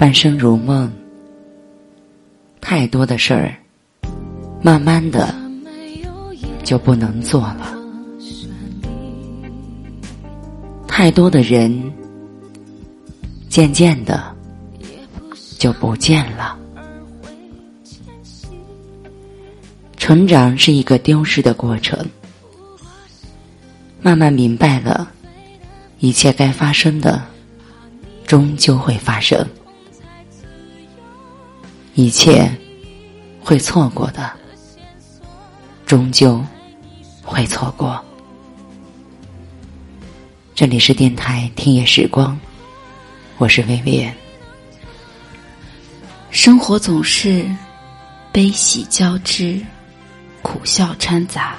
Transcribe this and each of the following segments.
半生如梦，太多的事儿，慢慢的就不能做了；太多的人，渐渐的就不见了。成长是一个丢失的过程，慢慢明白了，一切该发生的，终究会发生。一切会错过的，终究会错过。这里是电台听夜时光，我是薇薇。生活总是悲喜交织，苦笑掺杂。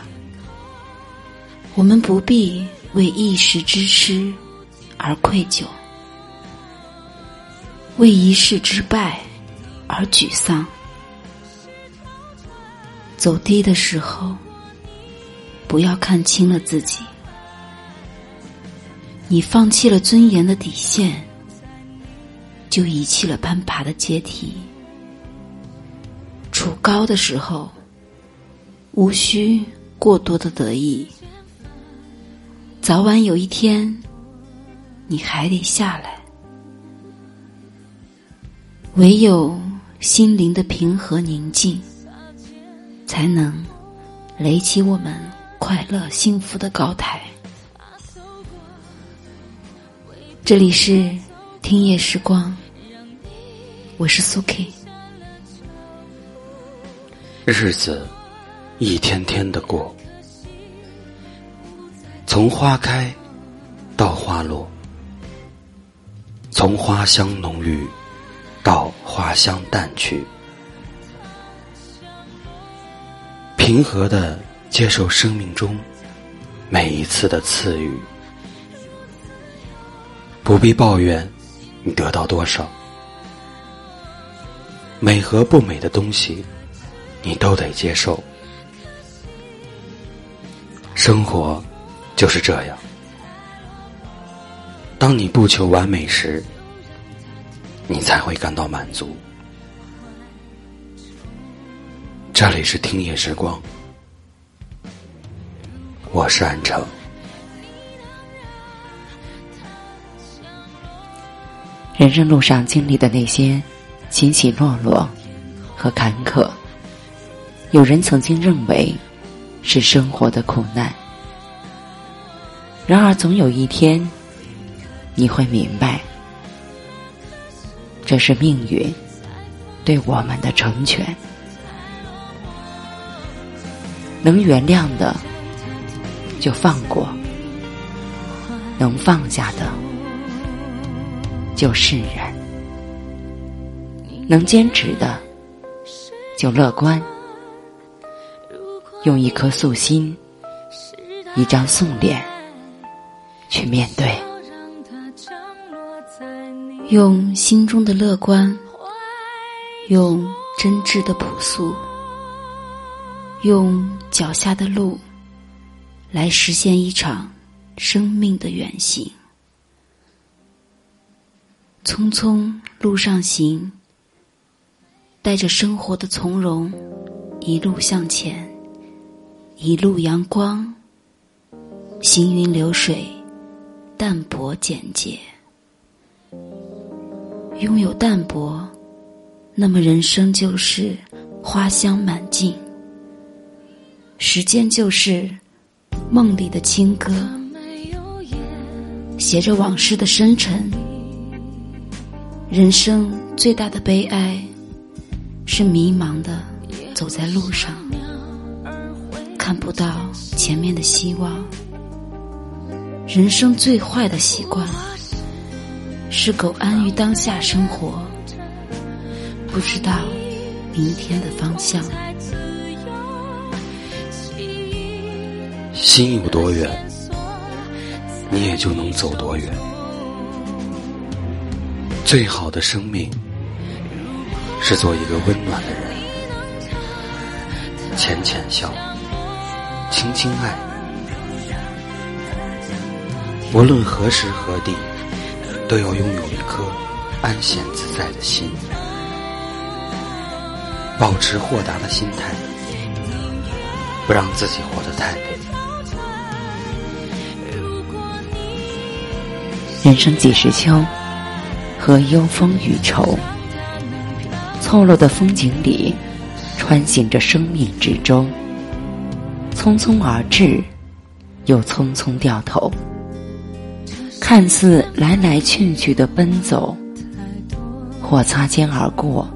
我们不必为一时之失而愧疚，为一世之败。而沮丧，走低的时候，不要看清了自己。你放弃了尊严的底线，就遗弃了攀爬的阶梯。处高的时候，无需过多的得意。早晚有一天，你还得下来。唯有。心灵的平和宁静，才能垒起我们快乐幸福的高台。这里是听夜时光，我是苏 K。日子一天天的过，从花开到花落，从花香浓郁。花香淡去，平和的接受生命中每一次的赐予，不必抱怨你得到多少，美和不美的东西，你都得接受。生活就是这样，当你不求完美时。你才会感到满足。这里是听夜时光，我是安城。人生路上经历的那些起起落落和坎坷，有人曾经认为是生活的苦难，然而总有一天，你会明白。这是命运对我们的成全，能原谅的就放过，能放下的就释然，能坚持的就乐观，用一颗素心，一张素脸去面对。用心中的乐观，用真挚的朴素，用脚下的路，来实现一场生命的远行。匆匆路上行，带着生活的从容，一路向前，一路阳光，行云流水，淡泊简洁。拥有淡泊，那么人生就是花香满径；时间就是梦里的清歌，写着往事的深沉。人生最大的悲哀，是迷茫的走在路上，看不到前面的希望。人生最坏的习惯。是苟安于当下生活，不知道明天的方向。心有多远，你也就能走多远。最好的生命，是做一个温暖的人，浅浅笑，轻轻爱，无论何时何地。都要拥有一颗安闲自在的心，保持豁达的心态，不让自己活得太累。人生几时秋，何忧风雨愁？错落的风景里，穿行着生命之舟，匆匆而至，又匆匆掉头。看似来来去去的奔走，或擦肩而过，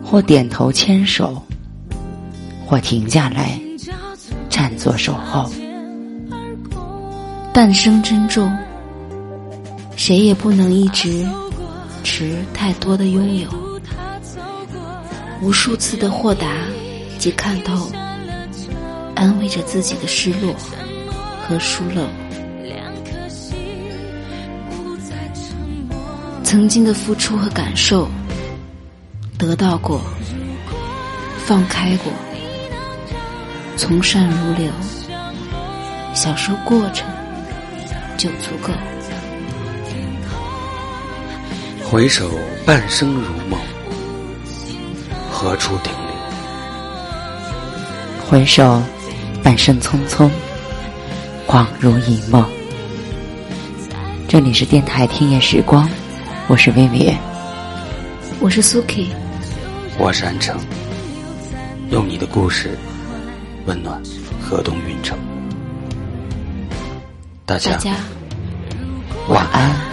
或点头牵手，或停下来站坐守候。半生珍重，谁也不能一直持太多的拥有。无数次的豁达及看透，安慰着自己的失落和疏漏。曾经的付出和感受，得到过，放开过，从善如流，享受过程就足够。回首半生如梦，何处停留？回首半生匆匆，恍如一梦。这里是电台听夜时光。我是薇薇，我是苏 K，我是安城，用你的故事温暖河东运城。大家晚安。